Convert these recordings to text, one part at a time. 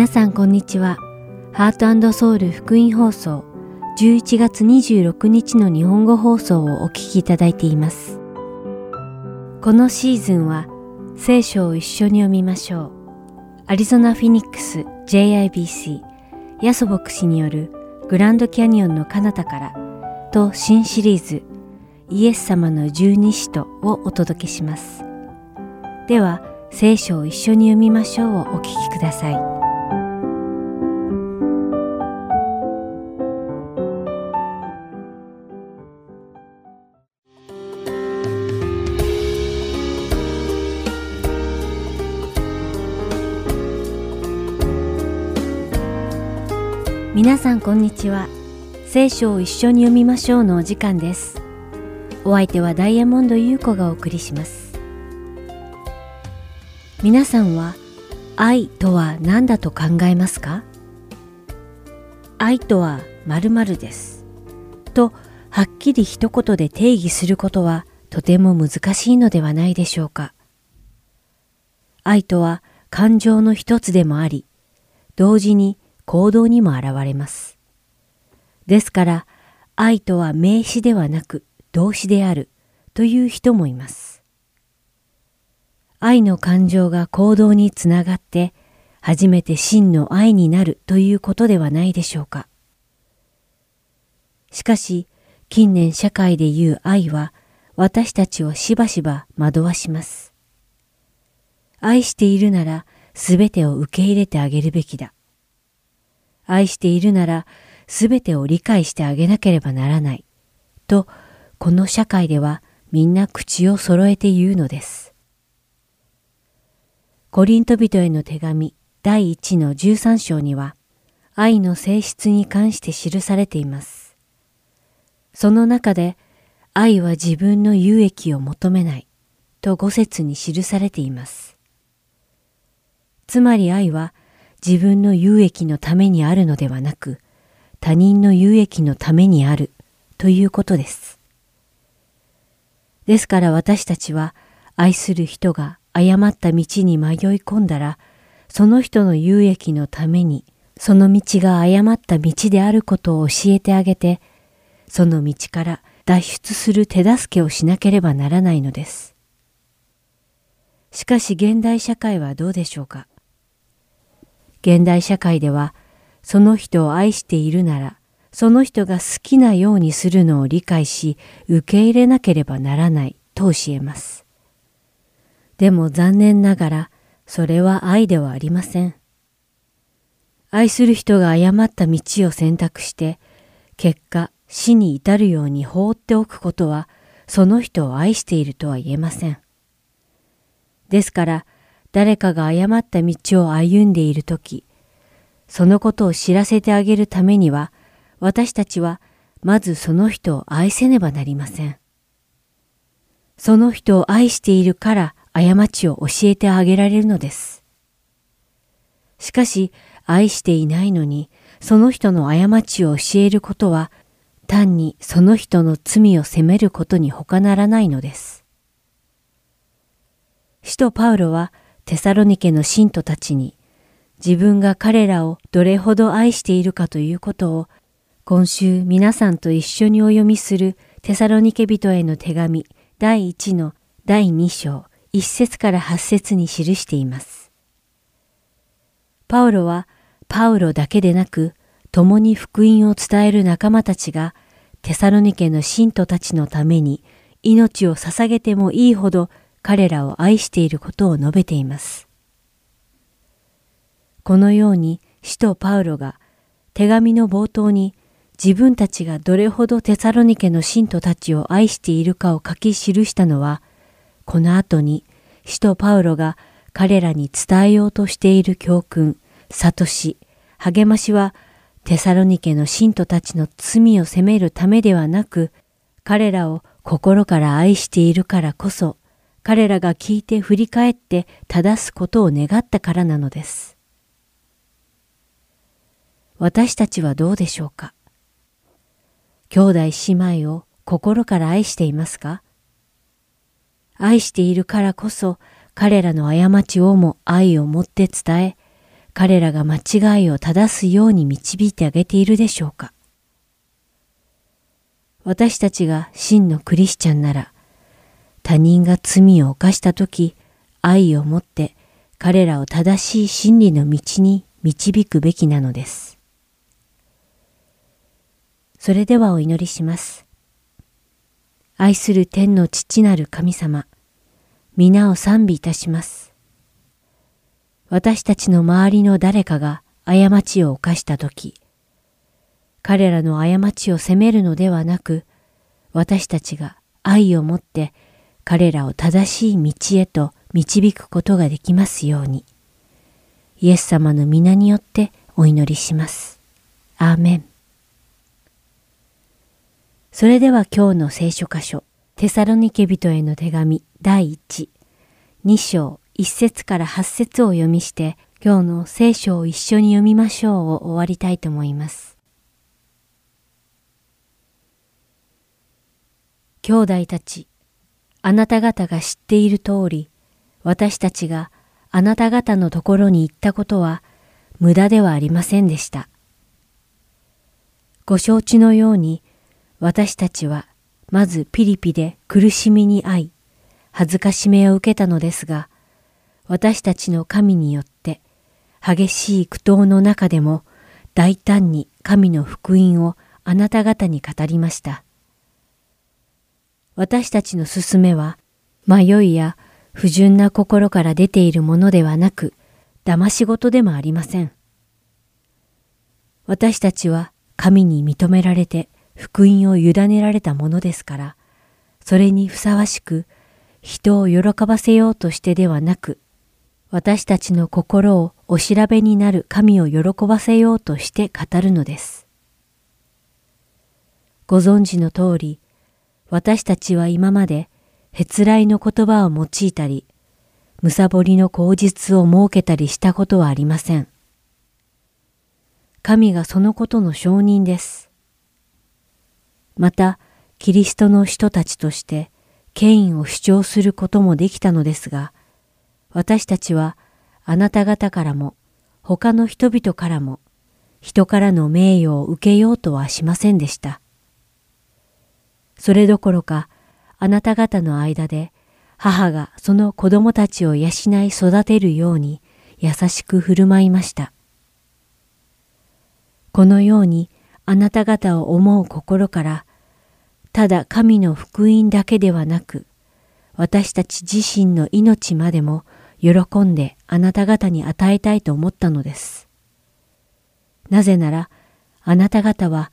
皆さんこんにちは。ハートソウル福音放送11月26日の日本語放送をお聞きいただいています。このシーズンは聖書を一緒に読みましょう。アリゾナ・フィニックス JIBC ヤソ牧師によるグランドキャニオンの彼方からと新シリーズイエス様の十二使徒をお届けします。では聖書を一緒に読みましょうをお聞きください。さんこんにちは。聖書を一緒に読みましょうのお時間です。お相手はダイヤモンド優子がお送りします。皆さんは愛とは何だと考えますか？愛とは〇〇です。とはっきり一言で定義することはとても難しいのではないでしょうか。愛とは感情の一つでもあり、同時に行動にも現れます。ですから、愛とは名詞ではなく動詞であるという人もいます。愛の感情が行動につながって初めて真の愛になるということではないでしょうか。しかし、近年社会で言う愛は私たちをしばしば惑わします。愛しているならすべてを受け入れてあげるべきだ。愛しているならすべてを理解してあげなければならない。と、この社会ではみんな口を揃えて言うのです。コリント人への手紙第1の13章には、愛の性質に関して記されています。その中で、愛は自分の有益を求めないと五節に記されています。つまり愛は自分の有益のためにあるのではなく、他人の有益のためにあるということです。ですから私たちは愛する人が誤った道に迷い込んだら、その人の有益のために、その道が誤った道であることを教えてあげて、その道から脱出する手助けをしなければならないのです。しかし現代社会はどうでしょうか？現代社会では、その人を愛しているなら、その人が好きなようにするのを理解し、受け入れなければならないと教えます。でも残念ながら、それは愛ではありません。愛する人が誤った道を選択して、結果、死に至るように放っておくことは、その人を愛しているとは言えません。ですから、誰かが誤った道を歩んでいるとき、そのことを知らせてあげるためには、私たちはまずその人を愛せねばなりません。その人を愛しているから過ちを教えてあげられるのです。しかし、愛していないのに、その人の過ちを教えることは、単にその人の罪を責めることに他ならないのです。使徒パウロはテサロニケの信徒たちに自分が彼らをどれほど愛しているかということを今週皆さんと一緒にお読みするテサロニケ人への手紙第1の第2章1節から8節に記しています。パウロはパウロだけでなく共に福音を伝える仲間たちがテサロニケの信徒たちのために命を捧げてもいいほど彼らを愛していることを述べています。このように使徒パウロが手紙の冒頭に自分たちがどれほどテサロニケの信徒たちを愛しているかを書き記したのは、この後に使徒パウロが彼らに伝えようとしている教訓、悟し、励ましはテサロニケの信徒たちの罪を責めるためではなく、彼らを心から愛しているからこそ彼らが聞いて振り返って正すことを願ったからなのです。私たちはどうでしょうか？兄弟姉妹を心から愛していますか？愛しているからこそ彼らの過ちをも愛を持って伝え、彼らが間違いを正すように導いてあげているでしょうか？私たちが真のクリスチャンなら、他人が罪を犯したとき、愛を持って彼らを正しい真理の道に導くべきなのです。それではお祈りします。愛する天の父なる神様、皆を賛美いたします。私たちの周りの誰かが過ちを犯したとき、彼らの過ちを責めるのではなく、私たちが愛を持って彼らを正しい道へと導くことができますように。イエス様の皆によってお祈りします。アーメン。それでは今日の聖書箇所、テサロニケ人への手紙第1、2章1節から8節を読みして、今日の聖書を一緒に読みましょうを終わりたいと思います。兄弟たち、あなた方が知っている通り、私たちがあなた方のところに行ったことは無駄ではありませんでした。ご承知のように、私たちはまずピリピで苦しみに遭い、恥ずかしめを受けたのですが、私たちの神によって激しい苦闘の中でも大胆に神の福音をあなた方に語りました。私たちの勧めは、迷いや不純な心から出ているものではなく、騙し事でもありません。私たちは神に認められて福音を委ねられたものですから、それにふさわしく人を喜ばせようとしてではなく、私たちの心をお調べになる神を喜ばせようとして語るのです。ご存知の通り、私たちは今まで、へつらいの言葉を用いたり、むさぼりの口実を設けたりしたことはありません。神がそのことの証人です。また、キリストの人たちとして、権威を主張することもできたのですが、私たちはあなた方からも、他の人々からも、人からの名誉を受けようとはしませんでした。それどころか、あなた方の間で、母がその子供たちを養い育てるように優しく振る舞いました。このようにあなた方を思う心から、ただ神の福音だけではなく、私たち自身の命までも喜んであなた方に与えたいと思ったのです。なぜなら、あなた方は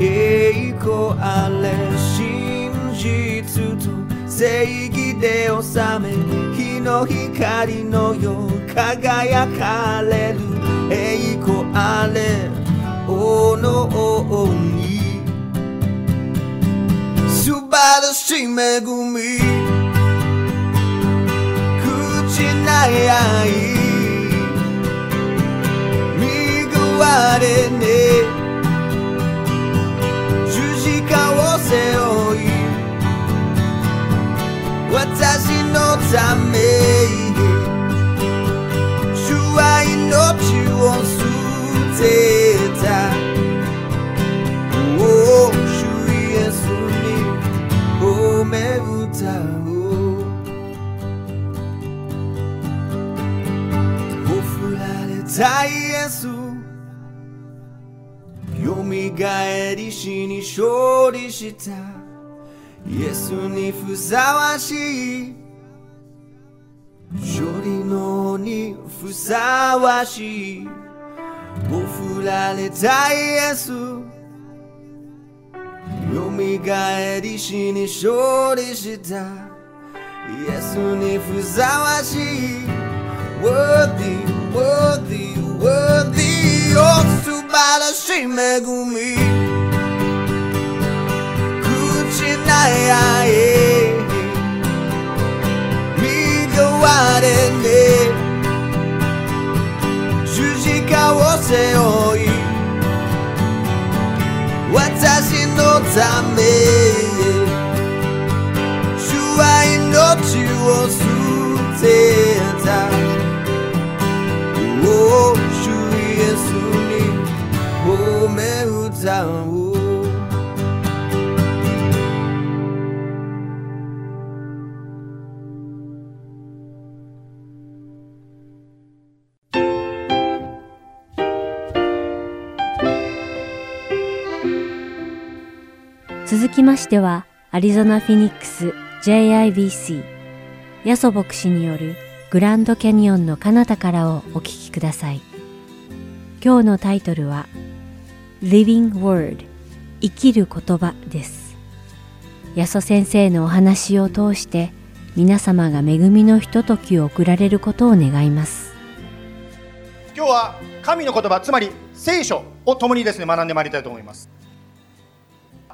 栄光あれ真実と正義で治め日の光のよう輝かれる。栄光あれおの王に素晴らしい恵み。口ない愛。見われね。十字架を背負い私のため主は命を捨てたおお主イエスに褒め歌おうほふられたイエスよみがえり死に勝利したイエスにふさわしい勝利のにふさわしいおふられたイエスよみがえり死に勝利したイエスにふさわしい Worthy, worthy, worthy お素晴らしい恵み口ない愛見われね十字架を背負い私のため主は命を捨め歌おう続きましては、アリゾナ・フィニックス JIBC ヤソ牧師によるグランドキャニオンの彼方からをお聞きください。今日のタイトルは Living Word 生きる言葉です。ヤソ先生のお話を通して皆様が恵みのひとときを送られることを願います。今日は神の言葉つまり聖書を共にですね学んでまいりたいと思います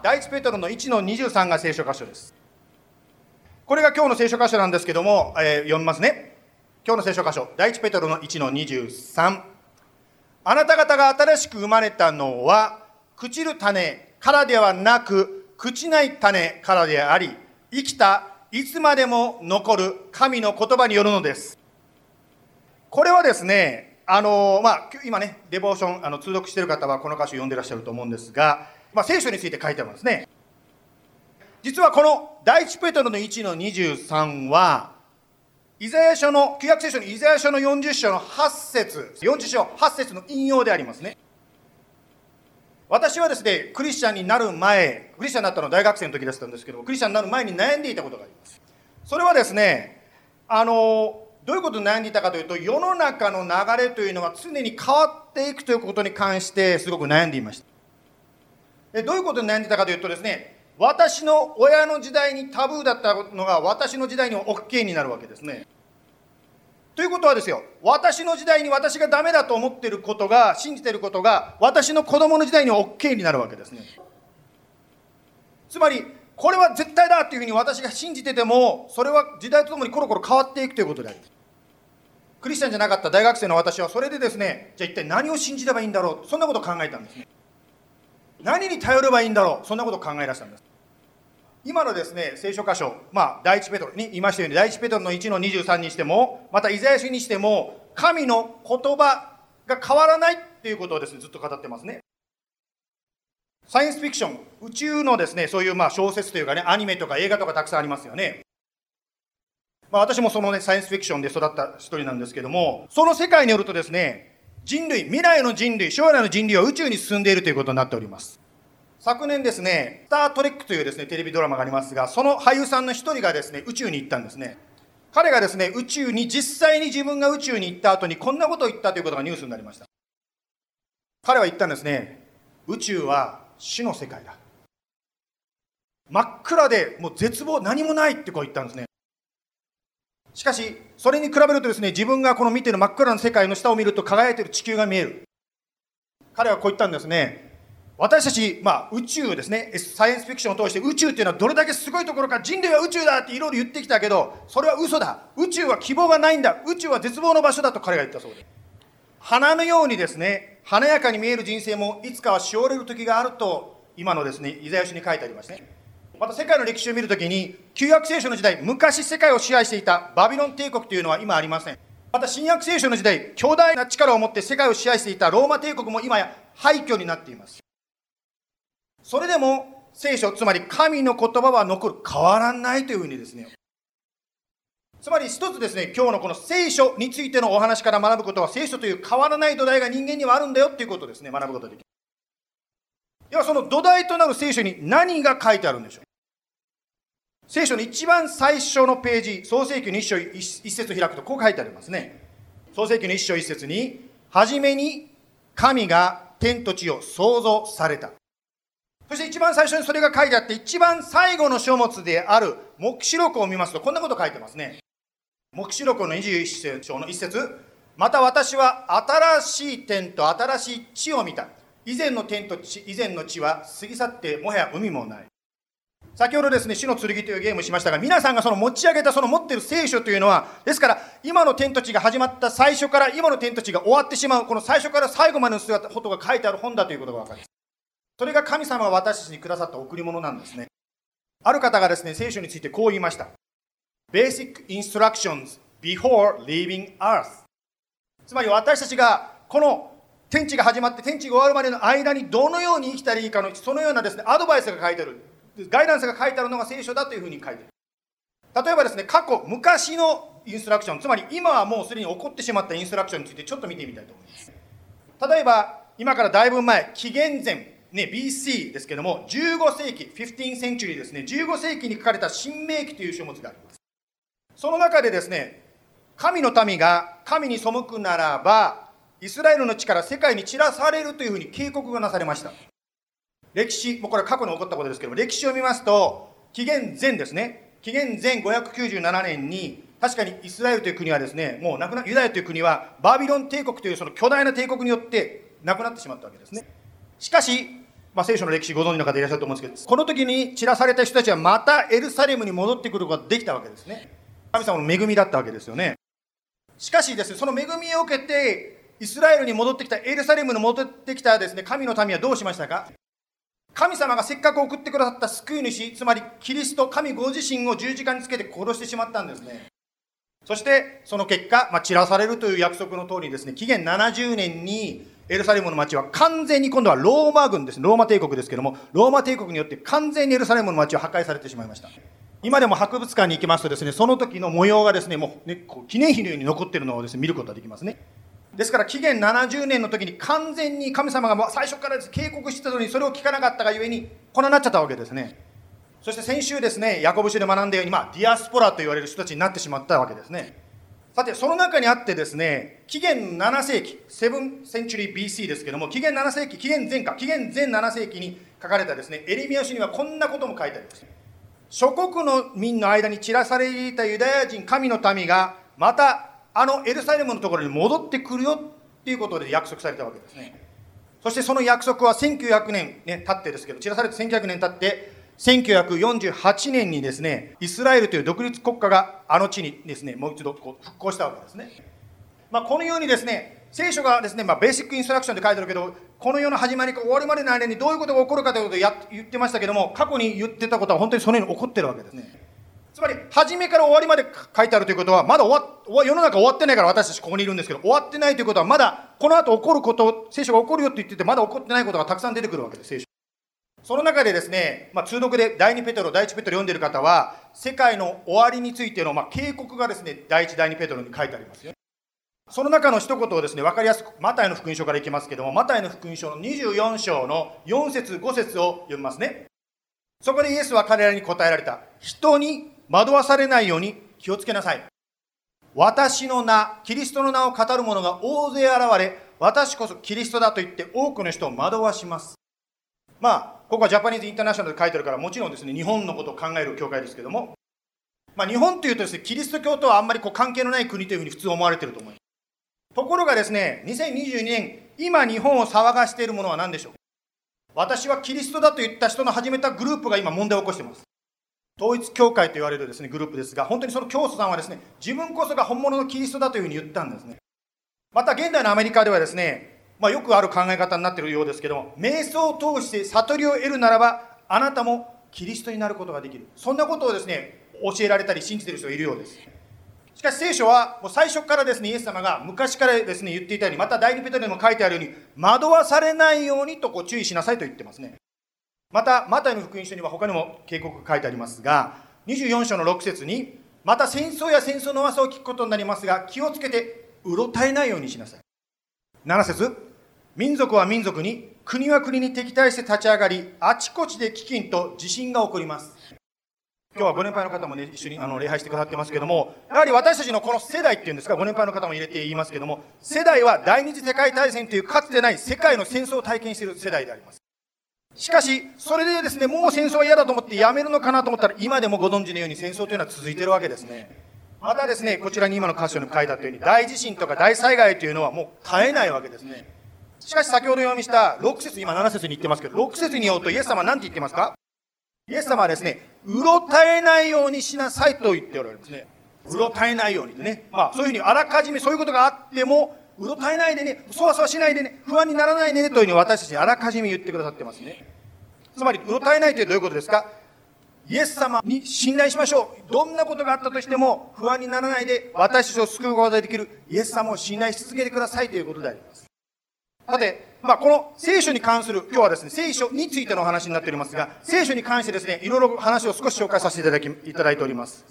第一ペトロの1の23が聖書箇所ですこれが今日の聖書箇所なんですけども、えー読みますね今日の聖書箇所第一ペトロの1の23あなた方が新しく生まれたのは朽ちる種からではなく朽ちない種からであり生きたいつまでも残る神の言葉によるのですこれはですね、あのまあ、今ね、デボーション、あの通読している方はこの箇所読んでらっしゃると思うんですが、まあ、聖書について書いてあるんですね。実はこの第一ペトロの1の23は、イザヤ書の、旧約聖書のイザヤ書の40章の8節40章8節の引用でありますね。私はですね、クリスチャンになる前、クリスチャンになったのは大学生の時だったんですけど、クリスチャンになる前に悩んでいたことがあります。それはですね、あの、どういうことに悩んでいたかというと、世の中の流れというのは常に変わっていくということに関してすごく悩んでいました。でどういうことに悩んでいたかというとですね、私の親の時代にタブーだったのが私の時代にも OK になるわけですね。ということはですよ、私の時代に私がダメだと思ってることが、信じてることが、私の子供の時代には OK になるわけですね。つまり、これは絶対だっていうふうに私が信じてても、それは時代とともにコロコロ変わっていくということであります。クリスチャンじゃなかった大学生の私は、それでですね、じゃあ一体何を信じればいいんだろう、そんなことを考えたんですね。何に頼ればいいんだろう、そんなことを考え出したんです。今のですね、聖書箇所、まあ、第一ペトロに言いましたように、第一ペトロの1の23にしても、またイザヤ書にしても、神の言葉が変わらないっていうことをですね、ずっと語ってますね。サイエンスフィクション、宇宙のですね、そういうまあ小説というかね、アニメとか映画とかたくさんありますよね。まあ、私もそのね、サイエンスフィクションで育った一人なんですけども、その世界によるとですね、人類、未来の人類、将来の人類は宇宙に進んでいるということになっております。昨年ですね、スター・トレックというですね、テレビドラマがありますが、その俳優さんの一人がですね、宇宙に行ったんですね。彼がですね、宇宙に、実際に自分が宇宙に行った後にこんなことを言ったということがニュースになりました。彼は言ったんですね、宇宙は死の世界だ。真っ暗でもう絶望何もないってこう言ったんですね。しかし、それに比べるとですね、自分がこの見てる真っ暗な世界の下を見ると輝いている地球が見える。彼はこう言ったんですね。私たち、まあ、宇宙ですね、サイエンスフィクションを通して宇宙っていうのはどれだけすごいところか、人類は宇宙だっていろいろ言ってきたけど、それは嘘だ。宇宙は希望がないんだ。宇宙は絶望の場所だと彼が言ったそうです。花のようにですね、華やかに見える人生もいつかはしおれる時があると、今のですね、イザヤ書に書いてありますね。また世界の歴史を見るときに、旧約聖書の時代、昔世界を支配していたバビロン帝国というのは今ありません。また新約聖書の時代、強大な力を持って世界を支配していたローマ帝国も今や廃墟になっています。それでも聖書、つまり神の言葉は残る、変わらないというふうにですね。つまり一つですね、今日のこの聖書についてのお話から学ぶことは、聖書という変わらない土台が人間にはあるんだよっていうことですね、学ぶことができる。ではその土台となる聖書に何が書いてあるんでしょう？聖書の一番最初のページ、創世記の一章一節を開くとこう書いてありますね。創世記の一章一節に、はじめに神が天と地を創造された。そして一番最初にそれが書いてあって、一番最後の書物である黙示録を見ますと、こんなこと書いてますね。黙示録の21章の一節また私は新しい天と新しい地を見た。以前の天と地、以前の地は過ぎ去ってもはや海もない。先ほどですね、死の剣というゲームをしましたが、皆さんがその持ち上げたその持っている聖書というのは、ですから、今の天と地が始まった最初から今の天と地が終わってしまう、この最初から最後までの姿ことが書いてある本だということが分かります。それが神様が私たちにくださった贈り物なんですね。ある方がですね、聖書についてこう言いました。Basic Instructions Before Leaving Earth つまり私たちがこの天地が始まって天地が終わるまでの間にどのように生きたらいいかのそのようなですねアドバイスが書いてある。ガイダンスが書いてあるのが聖書だというふうに書いてある。例えばですね過去昔のインストラクションつまり今はもうすでに起こってしまったインストラクションについてちょっと見てみたいと思います。例えば今からだいぶ前紀元前ね、BC ですけども15世紀15センチュリーですね。15世紀に書かれた新明記という書物があります。その中でですね神の民が神に背くならばイスラエルの地から世界に散らされるというふうに警告がなされました歴史、もうこれは過去に起こったことですけども、歴史を見ますと、紀元前ですね、紀元前597年に、確かにイスラエルという国はですね、もうなくな、ユダヤという国は、バビロン帝国というその巨大な帝国によってなくなってしまったわけですね。しかし、まあ、聖書の歴史ご存知の方いらっしゃると思うんですけど、この時に散らされた人たちはまたエルサレムに戻ってくることができたわけですね。神様の恵みだったわけですよね。しかしですね、その恵みを受けて、イスラエルに戻ってきた、エルサレムに戻ってきたですね、神の民はどうしましたか？神様がせっかく送ってくださった救い主、つまりキリスト、神ご自身を十字架につけて殺してしまったんですね。そして、その結果、まあ、散らされるという約束の通りですね、紀元70年にエルサレムの町は完全に今度はローマ軍ですね、ローマ帝国ですけども、ローマ帝国によって完全にエルサレムの町は破壊されてしまいました。今でも博物館に行きますとですね、その時の模様がですね、もう、ね、記念碑のように残ってるのをですね、見ることができますね。ですから紀元70年の時に完全に神様が最初から警告してたのにそれを聞かなかったがゆえにこんななっちゃったわけですね。そして先週ですねヤコブ書で学んだように、まあ、ディアスポラと言われる人たちになってしまったわけですね。さてその中にあってですね紀元7世紀7センチュリー BC ですけども紀元7世紀紀元前か紀元前7世紀に書かれたですねエレミア書にはこんなことも書いてあります。諸国の民の間に散らされていたユダヤ人神の民がまたあのエルサレムのところに戻ってくるよっていうことで約束されたわけですね。そしてその約束は1900年、ね、経ってですけど、散らされて1900年経って、1948年にですね、イスラエルという独立国家があの地にですね、もう一度こう復興したわけですね。まあ、このようにですね、聖書がですね、まあ、ベーシックインストラクションで書いてあるけど、この世の始まりか終わりまでの間にどういうことが起こるかということをや言ってましたけども、過去に言ってたことは本当にそのように起こってるわけですね。まり、初めから終わりまで書いてあるということは、まだ終わ世の中終わってないから私たちここにいるんですけど、終わってないということは、まだこの後起こること、聖書が起こるよって言ってて、まだ起こってないことがたくさん出てくるわけです、聖書。その中でですね、まあ、通読で第2ペトロ、第1ペトロ読んでる方は、世界の終わりについての、まあ、警告がですね、第1、第2ペトロに書いてありますよ。その中の一言をですね、分かりやすく、マタイの福音書からいきますけども、マタイの福音書の24章の4節5節を読みますね。そこでイエスは彼らに答えられた。人に惑わされないように気をつけなさい。私の名、キリストの名を語る者が大勢現れ、私こそキリストだと言って多くの人を惑わします。まあ、ここはジャパニーズインターナショナルで書いてるから、もちろんですね、日本のことを考える教会ですけども、まあ、日本というとですね、キリスト教とはあんまりこう関係のない国というふうに普通思われてると思います。ところがですね、2022年、今日本を騒がしているものは何でしょう私はキリストだと言った人の始めたグループが今問題を起こしています。統一教会と言われるですね、グループですが、本当にその教祖さんはですね、自分こそが本物のキリストだというふうに言ったんですね。また現代のアメリカではですね、まあ、よくある考え方になっているようですけども、瞑想を通して悟りを得るならば、あなたもキリストになることができる。そんなことをですね、教えられたり信じている人がいるようです。しかし聖書はもう最初からですね、イエス様が昔からですね、言っていたように、また第二ペトロにも書いてあるように、惑わされないようにとこう注意しなさいと言ってますね。また、マタイの福音書には他にも警告が書いてありますが、24章の6節に、また戦争や戦争の噂を聞くことになりますが、気をつけて、うろたえないようにしなさい。7節民族は民族に、国は国に敵対して立ち上がり、あちこちで飢饉と地震が起こります。今日はご年配の方もね、一緒にあの礼拝してくださってますけども、やはり私たちのこの世代っていうんですか、ご年配の方も入れて言いますけども、世代は第二次世界大戦というかつてない世界の戦争を体験している世代であります。しかし、それでですね、もう戦争は嫌だと思ってやめるのかなと思ったら、今でもご存知のように戦争というのは続いてるわけですね。またですね、こちらに今の箇所に書いてあったように、大地震とか大災害というのはもう絶えないわけですね。しかし先ほど読みした6節今7節に言ってますけど、6節にようとイエス様は何て言ってますか？イエス様はですね、うろたえないようにしなさいと言っておられますね。うろたえないようにね。まあそういうふうにあらかじめそういうことがあっても、うろたえないでね、そわそわしないでね、不安にならないでね、というふうに私たちにあらかじめ言ってくださってますね。つまり、うろたえないというどういうことですか？イエス様に信頼しましょう。どんなことがあったとしても不安にならないで私たちを救うことができるイエス様を信頼し続けてくださいということであります。さて、まあ、この聖書に関する、今日はですね、聖書についてのお話になっておりますが、聖書に関してですね、いろいろ話を少し紹介させていただき、いただいております。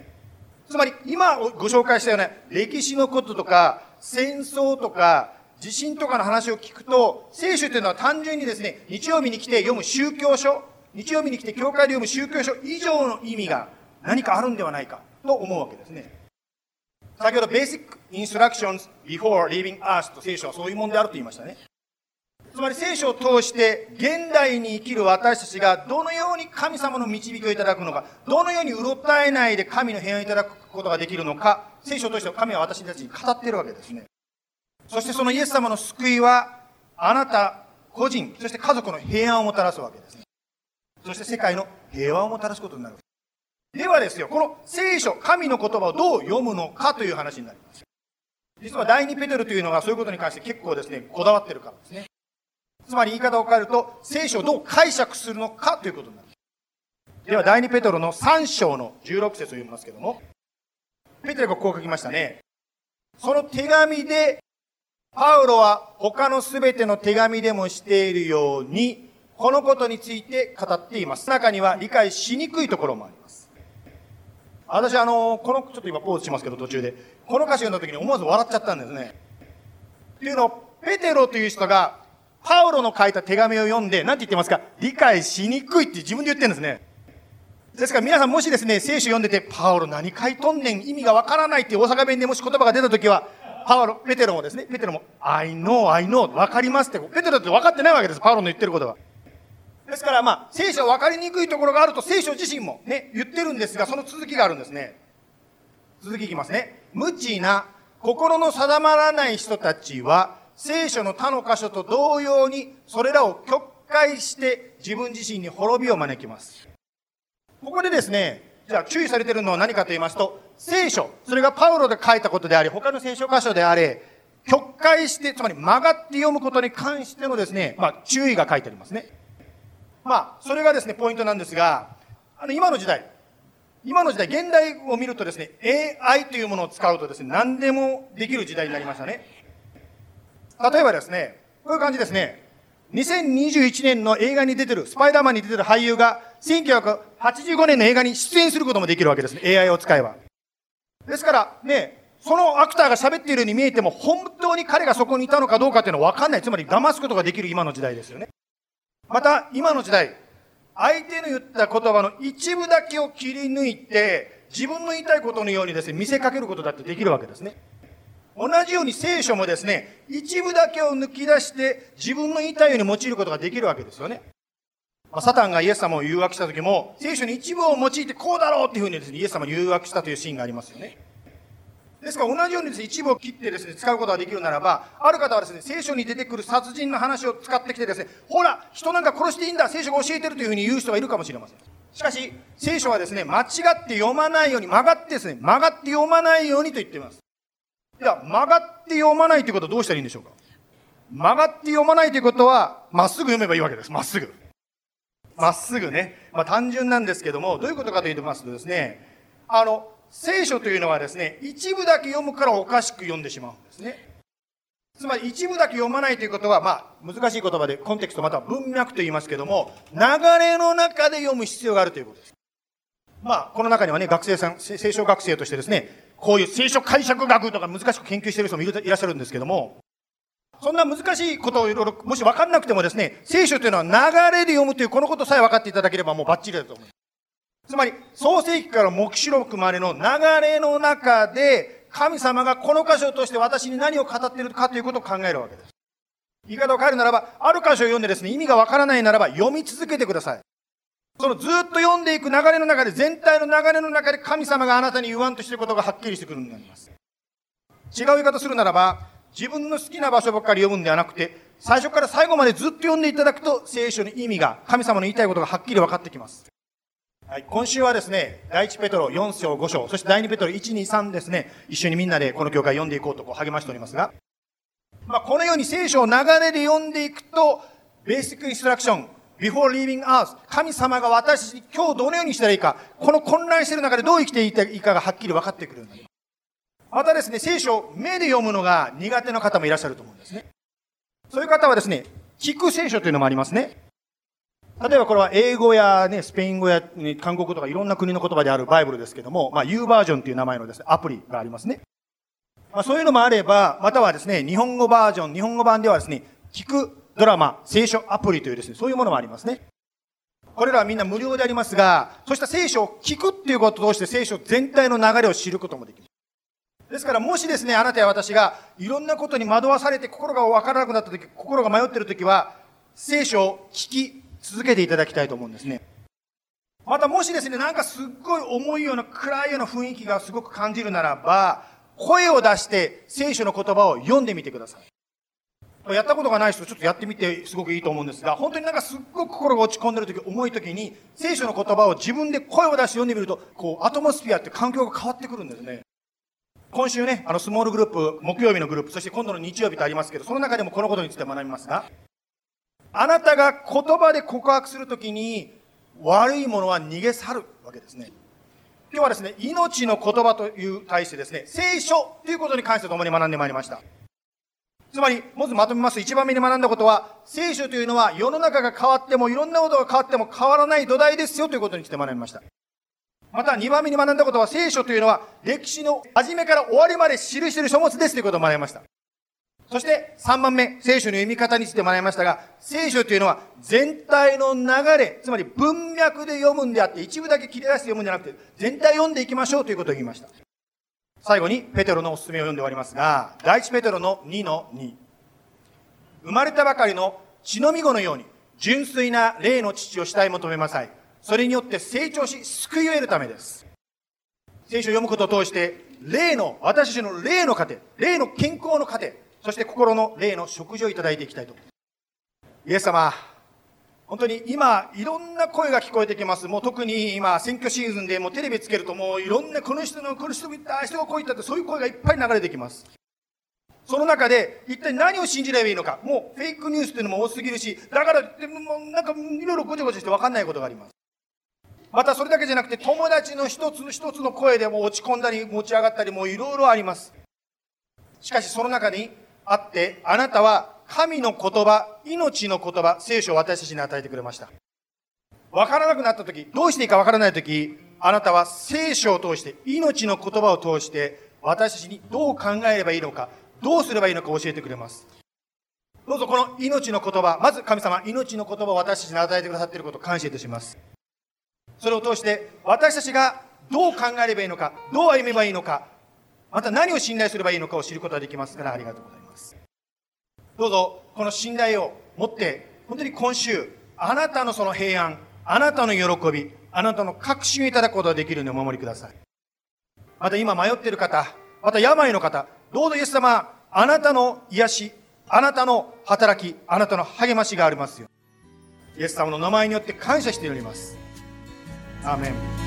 つまり、今ご紹介したような歴史のこととか、戦争とか、地震とかの話を聞くと、聖書というのは単純にですね、日曜日に来て読む宗教書、日曜日に来て教会で読む宗教書以上の意味が何かあるんではないかと思うわけですね。先ほど、Basic Instructions Before Leaving Earth と聖書はそういうものであると言いましたね。つまり聖書を通して現代に生きる私たちがどのように神様の導きをいただくのか、どのようにうろたえないで神の平安をいただくことができるのか、聖書を通して神は私たちに語っているわけですね。そしてそのイエス様の救いは、あなた個人、そして家族の平安をもたらすわけですね。そして世界の平和をもたらすことになる。ではですよ、この聖書、神の言葉をどう読むのかという話になります。実は第二ペテルというのがそういうことに関して結構ですね、こだわってるからですね。つまり言い方を変えると、聖書をどう解釈するのかということになる。では、第2ペトロの3章の16節を読みますけども、ペテロがこう書きましたね。その手紙で、パウロは他のすべての手紙でもしているように、このことについて語っています。中には理解しにくいところもあります。私、あの、この、ちょっと今ポーズしますけど、途中で。この歌詞読んだ時に思わず笑っちゃったんですね。っていうのを、ペテロという人がパウロの書いた手紙を読んで、何て言ってますか？理解しにくいって自分で言ってるんですね。ですから皆さんもしですね、聖書読んでて、パウロ何書いとんねん、意味がわからないって大阪弁でもし言葉が出たときは、パウロ、ペテロもですね、ペテロも、I know, I know, わかりますって、ペテロって分かってないわけです、パウロの言ってることは。ですからまあ、聖書分かりにくいところがあると聖書自身もね、言ってるんですが、その続きがあるんですね。続きいきますね。無知な、心の定まらない人たちは、聖書の他の箇所と同様に、それらを曲解して自分自身に滅びを招きます。ここでですね、じゃあ注意されているのは何かと言いますと、聖書、それがパウロで書いたことであり、他の聖書箇所であれ、曲解して、つまり曲がって読むことに関してのですね、まあ注意が書いてありますね。まあ、それがですね、ポイントなんですが、あの、今の時代、今の時代、現代を見るとですね、AI というものを使うとですね、何でもできる時代になりましたね。例えばですね、こういう感じですね。2021年の映画に出てる、スパイダーマンに出てる俳優が、1985年の映画に出演することもできるわけですね。AI を使えば。ですから、ね、そのアクターが喋っているように見えても、本当に彼がそこにいたのかどうかっていうのは分かんない。つまり騙すことができる今の時代ですよね。また、今の時代、相手の言った言葉の一部だけを切り抜いて、自分の言いたいことのようにですね、見せかけることだってできるわけですね。同じように聖書もですね、一部だけを抜き出して自分の言いたいように用いることができるわけですよね。まあ、サタンがイエス様を誘惑した時も、聖書に一部を用いてこうだろうっていうふうにですね、イエス様に誘惑したというシーンがありますよね。ですから同じようにですね、一部を切ってですね、使うことができるならば、ある方はですね、聖書に出てくる殺人の話を使ってきてですね、ほら、人なんか殺していいんだ、聖書が教えてるというふうに言う人がいるかもしれません。しかし、聖書はですね、間違って読まないように、曲がってですね、曲がって読まないようにと言っています。では、曲がって読まないということはどうしたらいいんでしょうか？曲がって読まないということは、まっすぐ読めばいいわけです。まっすぐ。まっすぐね。まあ単純なんですけども、どういうことかと言いますとですね、あの、聖書というのはですね、一部だけ読むからおかしく読んでしまうんですね。つまり一部だけ読まないということは、まあ、難しい言葉でコンテクストまたは文脈と言いますけども、流れの中で読む必要があるということです。まあ、この中にはね、学生さん、聖書学生としてですね、こういう聖書解釈学とか難しく研究している人もいらっしゃるんですけども、そんな難しいことをいろいろ、もし分かんなくてもですね、聖書というのは流れで読むというこのことさえ分かっていただければもうバッチリだと思います。つまり、創世記から目視録までの流れの中で、神様がこの箇所として私に何を語っているかということを考えるわけです。言い方を変えるならば、ある箇所を読んでですね、意味がわからないならば読み続けてください。そのずっと読んでいく流れの中で、全体の流れの中で神様があなたに言わんとしていることがはっきりしてくるようになります。違う言い方するならば、自分の好きな場所ばっかり読むんではなくて、最初から最後までずっと読んでいただくと、聖書の意味が、神様の言いたいことがはっきり分かってきます。はい、今週はですね、第一ペトロ4章5章、そして第二ペトロ1、2、3ですね、一緒にみんなでこの教会読んでいこうとこう励ましておりますが、まあ、このように聖書を流れで読んでいくと、ベーシックインストラクション、before leaving earth、神様が私今日どのようにしたらいいか、この混乱している中でどう生きていいかがはっきり分かってくるようになります。またですね、聖書を目で読むのが苦手な方もいらっしゃると思うんですね。そういう方はですね、聞く聖書というのもありますね。例えばこれは英語やね、スペイン語や、ね、韓国語とかいろんな国の言葉であるバイブルですけども、まあ U バージョンという名前のですね、アプリがありますね。まあそういうのもあれば、またはですね、日本語バージョン、日本語版ではですね、聞くドラマ、聖書アプリというですね、そういうものもありますね。これらはみんな無料でありますが、そうした聖書を聞くっていうことを通して聖書全体の流れを知ることもできる。ですからもしですね、あなたや私がいろんなことに惑わされて心がわからなくなった時、心が迷っている時は、聖書を聞き、続けていただきたいと思うんですね。またもしですね、なんかすっごい重いような暗いような雰囲気がすごく感じるならば、声を出して聖書の言葉を読んでみてください。やったことがない人、ちょっとやってみてすごくいいと思うんですが、本当になんかすっごく心が落ち込んでる時、重い時に、聖書の言葉を自分で声を出して読んでみると、こう、アトモスフィアって環境が変わってくるんですね。今週ね、あの、スモールグループ、木曜日のグループ、そして今度の日曜日とありますけど、その中でもこのことについて学びますが、あなたが言葉で告白するときに悪いものは逃げ去るわけですね。今日はですね、命の言葉という対してですね、聖書ということに関して共に学んでまいりました。つまり、まずまとめます、一番目に学んだことは、聖書というのは世の中が変わっても、いろんなことが変わっても変わらない土台ですよということについて学びました。また、二番目に学んだことは、聖書というのは、歴史の初めから終わりまで記している書物ですということを学びました。そして3番目、聖書の読み方について学びましたが、聖書というのは全体の流れ、つまり文脈で読むんであって、一部だけ切り出して読むんじゃなくて、全体読んでいきましょうということを言いました。最後に、ペテロのおすすめを読んで終わりますが、第一ペテロの2の2。生まれたばかりの血のみ子のように、純粋な霊の父をしたい求めなさい。それによって成長し、救いを得るためです。聖書を読むことを通して、霊の、私たちの霊の糧、霊の健康の糧、そして心の霊の食事をいただいていきたいと。イエス様、本当に今、いろんな声が聞こえてきます。もう特に今、選挙シーズンでもうテレビつけるともういろんな、この人の、この人も言った、人がこう言ったって、そういう声がいっぱい流れてきます。その中で、一体何を信じればいいのか。もうフェイクニュースっていうのも多すぎるし、だから、でもうなんかいろいろごちゃごちゃして分かんないことがあります。またそれだけじゃなくて、友達の一つ一つの声でも落ち込んだり、持ち上がったり、もういろいろあります。しかしその中に、あって、あなたは神の言葉、命の言葉、聖書を私たちに与えてくれました。わからなくなった時、どうしていいかわからない時、あなたは聖書を通して、命の言葉を通して、私たちにどう考えればいいのかどうすればいいのか教えてくれます。どうぞこの命の言葉まず神様命の言葉を私たちに与えてくださっていることを感謝いたします。それを通して私たちがどう考えればいいのかどう歩めばいいのかまた何を信頼すればいいのかを知ることができますからありがとうございます。どうぞこの信頼を持って本当に今週あなたのその平安あなたの喜びあなたの確信をいただくことができるようにお守りください。また今迷っている方また病の方どうぞイエス様あなたの癒しあなたの働きあなたの励ましがありますよイエス様の名前によって感謝しております。アーメン。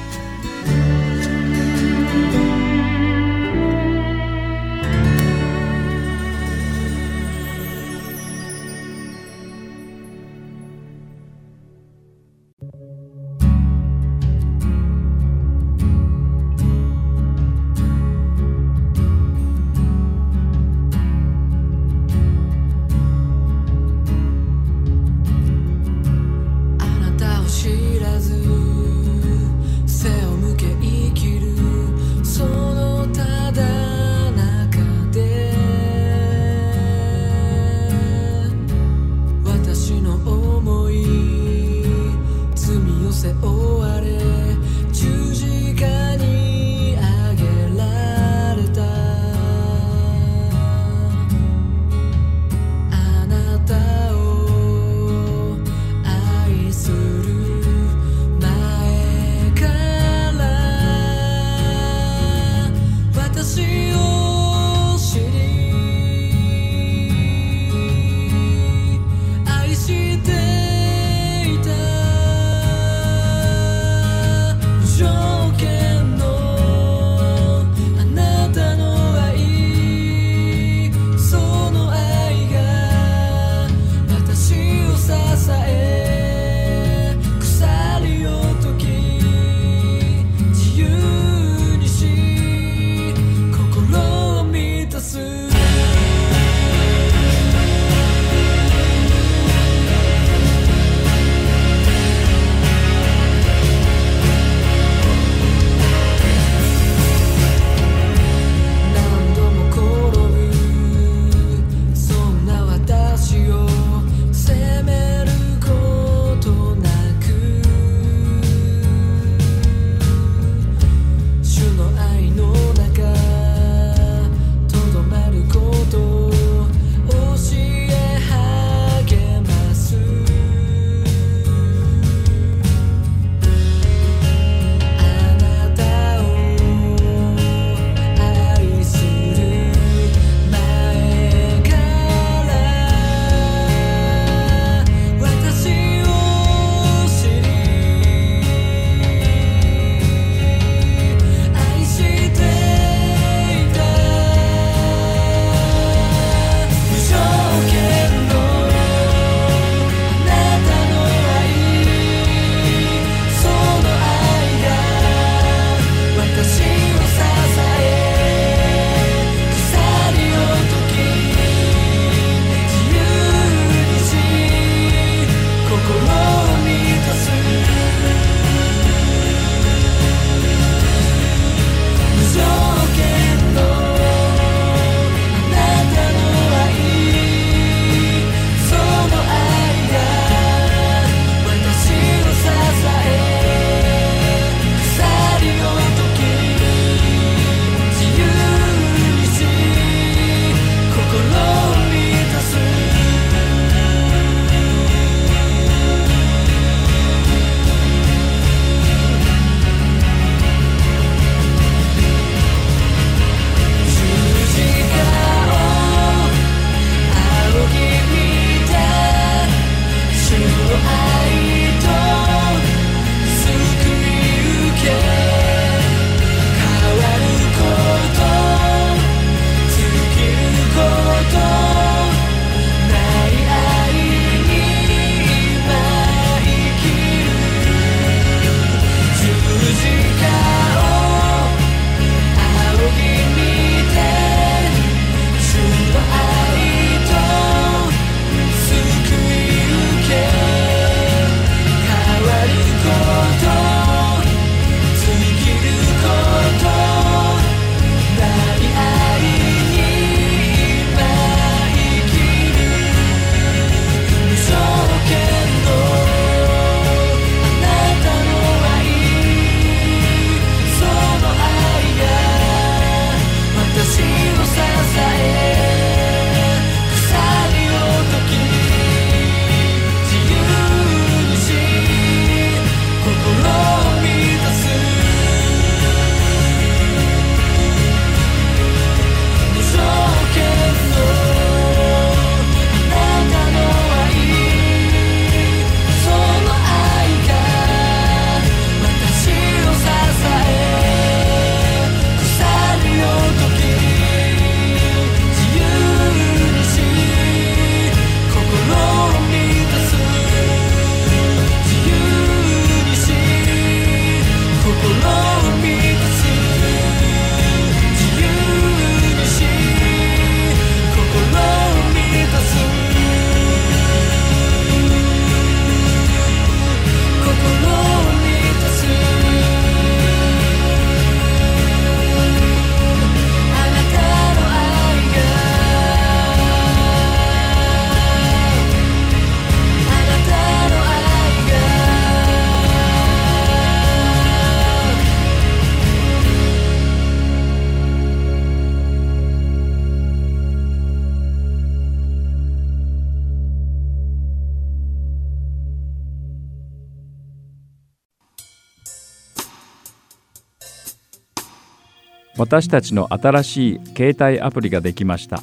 私たちの新しい携帯アプリができました。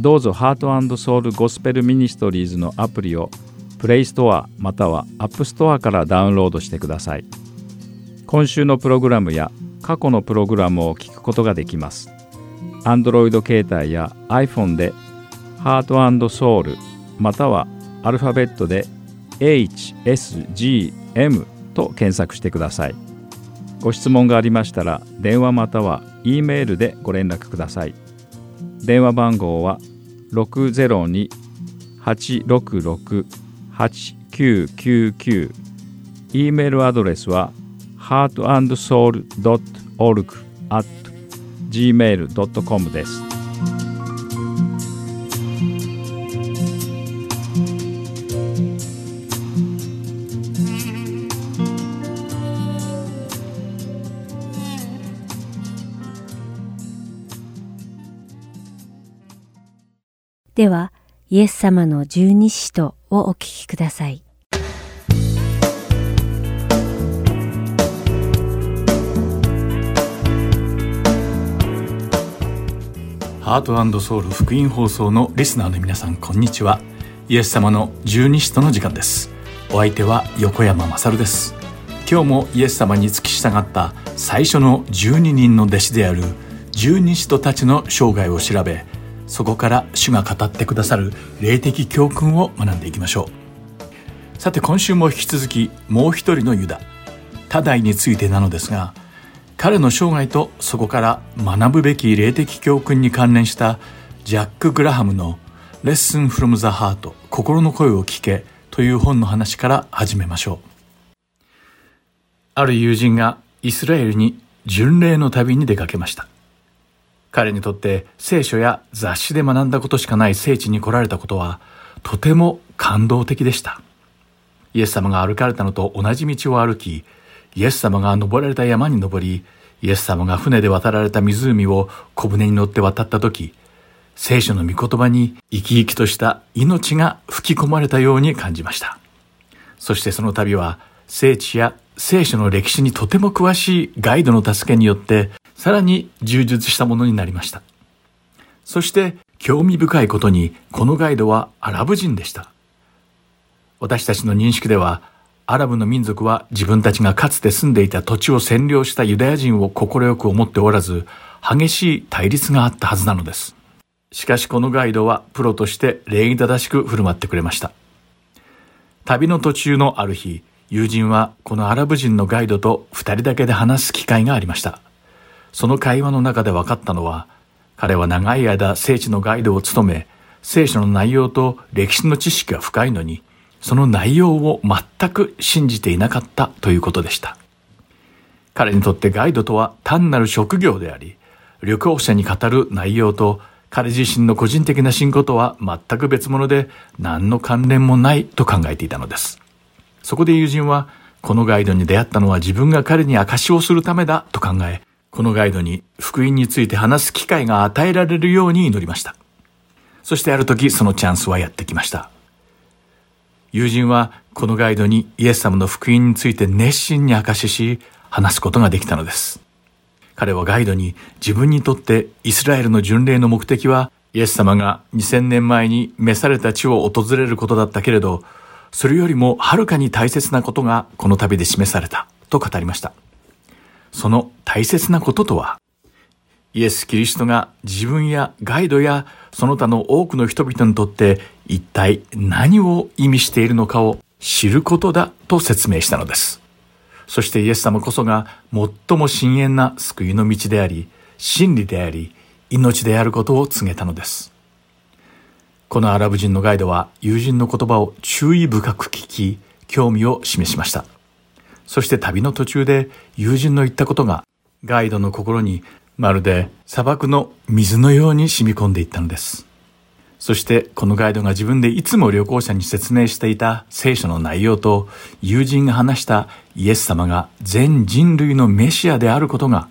どうぞハートソウルゴスペルミニストリーズのアプリをプレイストアまたはアップストアからダウンロードしてください。今週のプログラムや過去のプログラムを聞くことができます。Android 携帯や iPhone でハートソウルまたはアルファベットで HSGM と検索してください。ご質問がありましたら電話または E メールでご連絡ください電話番号は602-866-8999 E メールアドレスは heartandsoul.org at gmail.com ですでは、イエス様の十二使徒をお聞きください。ハートソウル福音放送のリスナーの皆さんこんにちは。イエス様の十二使徒の時間です。お相手は横山勝です。今日もイエス様に付き従った最初の12人の弟子である十二使徒たちの生涯を調べそこから主が語ってくださる霊的教訓を学んでいきましょう。さて今週も引き続きもう一人のユダ。多大についてなのですが彼の生涯とそこから学ぶべき霊的教訓に関連したジャック・グラハムの「レッスン・フロム・ザ・ハート心の声を聞け」という本の話から始めましょう。ある友人がイスラエルに巡礼の旅に出かけました。彼にとって聖書や雑誌で学んだことしかない聖地に来られたことはとても感動的でした。イエス様が歩かれたのと同じ道を歩き、イエス様が登られた山に登り、イエス様が船で渡られた湖を小舟に乗って渡った時、聖書の御言葉に生き生きとした命が吹き込まれたように感じました。そしてその旅は聖地や聖書の歴史にとても詳しいガイドの助けによってさらに充実したものになりました。そして興味深いことにこのガイドはアラブ人でした。私たちの認識ではアラブの民族は自分たちがかつて住んでいた土地を占領したユダヤ人を快く思っておらず激しい対立があったはずなのです。しかしこのガイドはプロとして礼儀正しく振る舞ってくれました。旅の途中のある日、友人はこのアラブ人のガイドと二人だけで話す機会がありました。その会話の中で分かったのは、彼は長い間聖地のガイドを務め、聖書の内容と歴史の知識が深いのに、その内容を全く信じていなかったということでした。彼にとってガイドとは単なる職業であり、旅行者に語る内容と彼自身の個人的な信仰とは全く別物で何の関連もないと考えていたのです。そこで友人は、このガイドに出会ったのは自分が彼に証しをするためだと考え、このガイドに福音について話す機会が与えられるように祈りました。そしてある時そのチャンスはやってきました。友人はこのガイドにイエス様の福音について熱心に証しし、話すことができたのです。彼はガイドに自分にとってイスラエルの巡礼の目的はイエス様が2000年前に召された地を訪れることだったけれど、それよりもはるかに大切なことがこの旅で示されたと語りました。その大切なこととは、イエス・キリストが自分やガイドやその他の多くの人々にとって一体何を意味しているのかを知ることだと説明したのです。そしてイエス様こそが最も深遠な救いの道であり、真理であり、命であることを告げたのです。このアラブ人のガイドは友人の言葉を注意深く聞き、興味を示しました。そして旅の途中で友人の言ったことがガイドの心にまるで砂漠の水のように染み込んでいったのです。そしてこのガイドが自分でいつも旅行者に説明していた聖書の内容と友人が話したイエス様が全人類のメシアであることが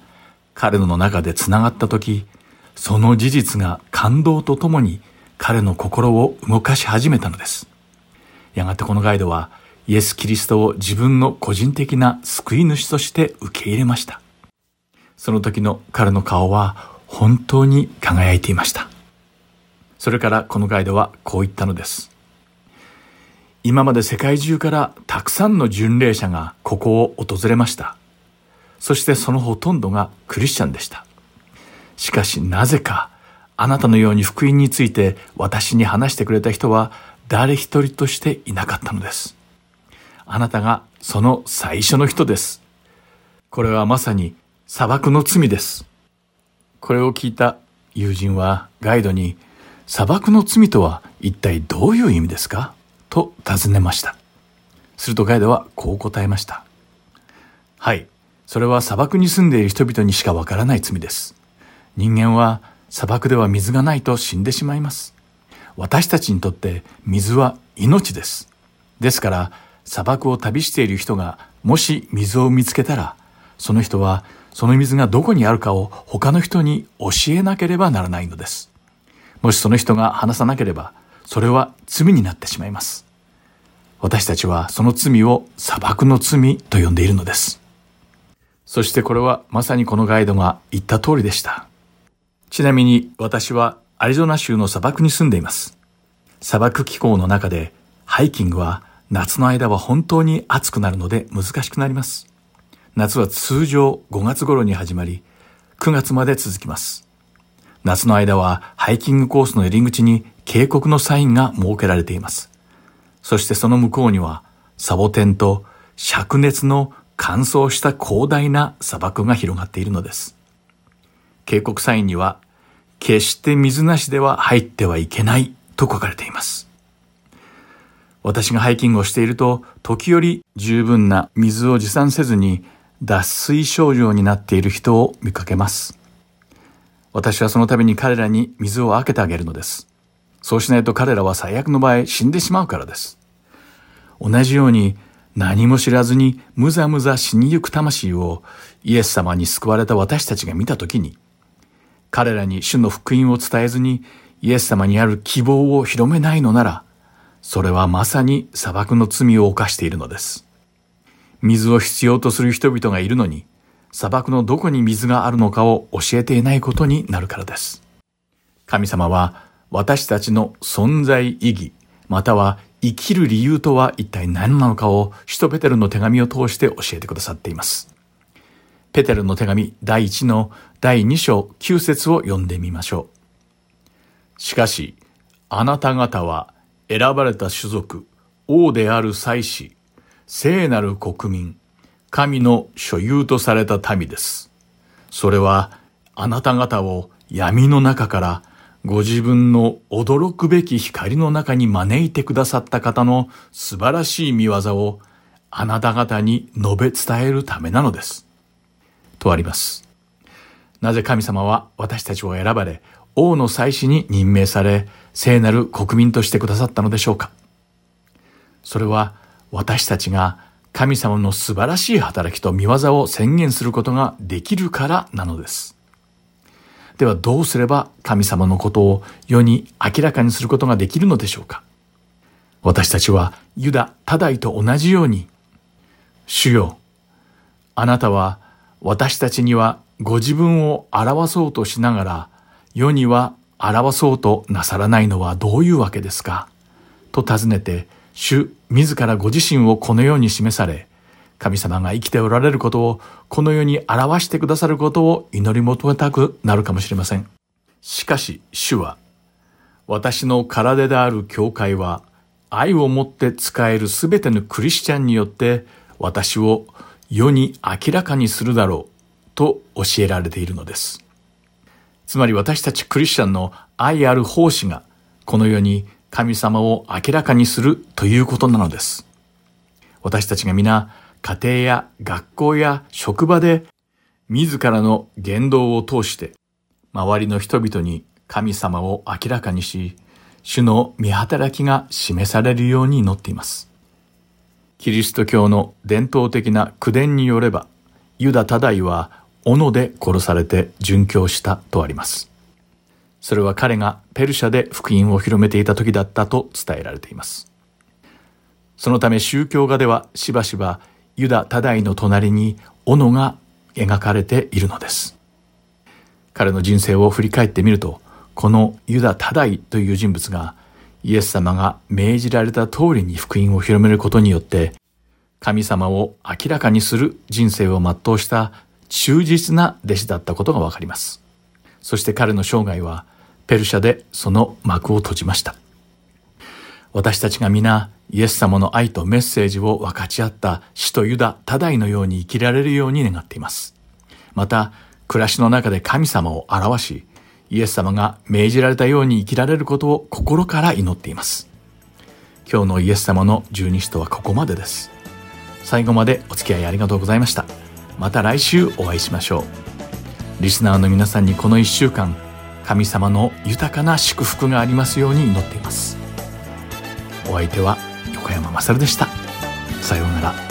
彼の中で繋がった時、その事実が感動とともに彼の心を動かし始めたのです。やがてこのガイドはイエス・キリストを自分の個人的な救い主として受け入れました。その時の彼の顔は本当に輝いていました。それからこのガイドはこう言ったのです。今まで世界中からたくさんの巡礼者がここを訪れました。そしてそのほとんどがクリスチャンでした。しかしなぜかあなたのように福音について私に話してくれた人は誰一人としていなかったのです。あなたがその最初の人です。これはまさに砂漠の罪です。これを聞いた友人はガイドに砂漠の罪とは一体どういう意味ですか？と尋ねました。するとガイドはこう答えました。はい。それは砂漠に住んでいる人々にしかわからない罪です。人間は砂漠では水がないと死んでしまいます。私たちにとって水は命です。ですから砂漠を旅している人がもし水を見つけたら、その人はその水がどこにあるかを他の人に教えなければならないのです。もしその人が話さなければ、それは罪になってしまいます。私たちはその罪を砂漠の罪と呼んでいるのです。そしてこれはまさにこのガイドが言った通りでした。ちなみに私はアリゾナ州の砂漠に住んでいます。砂漠気候の中でハイキングは夏の間は本当に暑くなるので難しくなります。夏は通常5月頃に始まり9月まで続きます。夏の間はハイキングコースの入り口に警告のサインが設けられています。そしてその向こうにはサボテンと灼熱の乾燥した広大な砂漠が広がっているのです。警告サインには決して水なしでは入ってはいけないと書かれています。私がハイキングをしていると、時折十分な水を持参せずに脱水症状になっている人を見かけます。私はその度に彼らに水を開けてあげるのです。そうしないと彼らは最悪の場合死んでしまうからです。同じように何も知らずにむざむざ死にゆく魂をイエス様に救われた私たちが見たときに、彼らに主の福音を伝えずにイエス様にある希望を広めないのなら、それはまさに砂漠の罪を犯しているのです。水を必要とする人々がいるのに、砂漠のどこに水があるのかを教えていないことになるからです。神様は私たちの存在意義、または生きる理由とは一体何なのかを使徒ペテルの手紙を通して教えてくださっています。ペテルの手紙第1の第2章9節を読んでみましょう。しかし、あなた方は選ばれた種族、王である祭司、聖なる国民、神の所有とされた民です。それは、あなた方を闇の中からご自分の驚くべき光の中に招いてくださった方の素晴らしい見業をあなた方に述べ伝えるためなのです。とあります。なぜ神様は私たちを選ばれ、王の祭司に任命され、聖なる国民としてくださったのでしょうかそれは私たちが神様の素晴らしい働きと見業を宣言することができるからなのです。ではどうすれば神様のことを世に明らかにすることができるのでしょうか私たちはユダ・タダイと同じように、主よ、あなたは私たちにはご自分を表そうとしながら、世には表そうとなさらないのはどういうわけですか？と尋ねて、主自らご自身をこのように示され、神様が生きておられることをこの世に表してくださることを祈り求めたくなるかもしれません。しかし主は、私の体である教会は愛をもって使えるすべてのクリスチャンによって私を世に明らかにするだろうと教えられているのです。つまり私たちクリスチャンの愛ある奉仕がこの世に神様を明らかにするということなのです。私たちが皆家庭や学校や職場で自らの言動を通して周りの人々に神様を明らかにし、主の見働きが示されるように祈っています。キリスト教の伝統的な口伝によれば、ユダ・タダイは斧で殺されて殉教したとあります。それは彼がペルシャで福音を広めていた時だったと伝えられています。そのため宗教画ではしばしばユダ・タダイの隣に斧が描かれているのです。彼の人生を振り返ってみると、このユダ・タダイという人物がイエス様が命じられた通りに福音を広めることによって、神様を明らかにする人生を全うした忠実な弟子だったことがわかります。そして彼の生涯はペルシャでその幕を閉じました。私たちが皆イエス様の愛とメッセージを分かち合った死とユダ、多大のように生きられるように願っています。また、暮らしの中で神様を表し、イエス様が命じられたように生きられることを心から祈っています。今日のイエス様の十二使徒はここまでです。最後までお付き合いありがとうございました。また来週お会いしましょう。リスナーの皆さんにこの1週間、神様の豊かな祝福がありますように祈っています。お相手は横山まさるでした。さようなら。